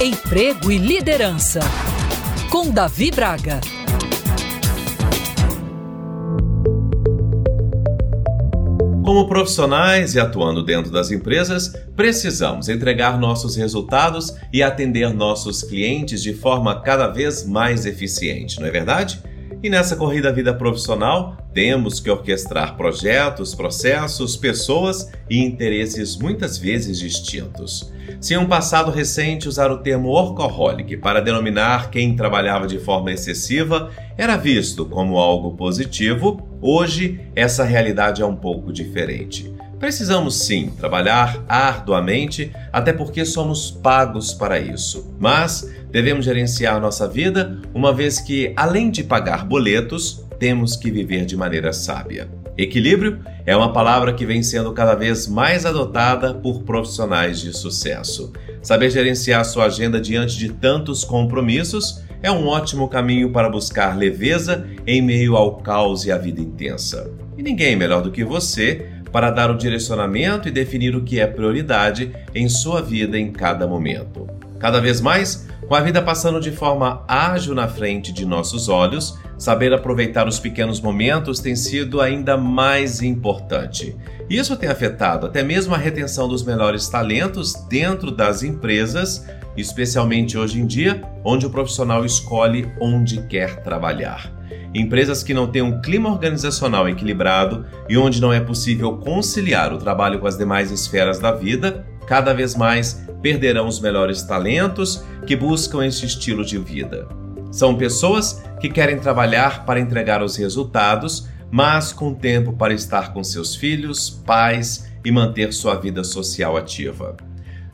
Emprego e Liderança, com Davi Braga. Como profissionais e atuando dentro das empresas, precisamos entregar nossos resultados e atender nossos clientes de forma cada vez mais eficiente, não é verdade? E nessa corrida vida profissional, temos que orquestrar projetos, processos, pessoas e interesses muitas vezes distintos. Se em um passado recente usar o termo workaholic para denominar quem trabalhava de forma excessiva era visto como algo positivo, hoje essa realidade é um pouco diferente. Precisamos sim trabalhar arduamente, até porque somos pagos para isso. Mas devemos gerenciar nossa vida, uma vez que, além de pagar boletos, temos que viver de maneira sábia. Equilíbrio é uma palavra que vem sendo cada vez mais adotada por profissionais de sucesso. Saber gerenciar sua agenda diante de tantos compromissos é um ótimo caminho para buscar leveza em meio ao caos e à vida intensa. E ninguém melhor do que você para dar o direcionamento e definir o que é prioridade em sua vida em cada momento. Cada vez mais, com a vida passando de forma ágil na frente de nossos olhos, saber aproveitar os pequenos momentos tem sido ainda mais importante. Isso tem afetado até mesmo a retenção dos melhores talentos dentro das empresas, especialmente hoje em dia, onde o profissional escolhe onde quer trabalhar. Empresas que não têm um clima organizacional equilibrado e onde não é possível conciliar o trabalho com as demais esferas da vida, cada vez mais perderão os melhores talentos que buscam esse estilo de vida. São pessoas que querem trabalhar para entregar os resultados, mas com tempo para estar com seus filhos, pais e manter sua vida social ativa.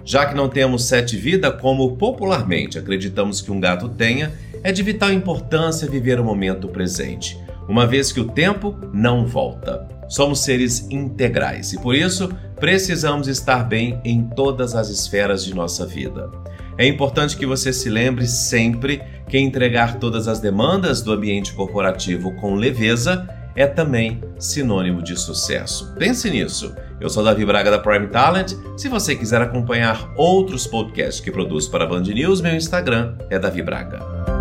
Já que não temos sete vidas como popularmente acreditamos que um gato tenha, é de vital importância viver o momento presente, uma vez que o tempo não volta. Somos seres integrais e por isso precisamos estar bem em todas as esferas de nossa vida. É importante que você se lembre sempre que entregar todas as demandas do ambiente corporativo com leveza é também sinônimo de sucesso. Pense nisso. Eu sou Davi Braga da Prime Talent. Se você quiser acompanhar outros podcasts que produzo para a Band News, meu Instagram é Davi Braga.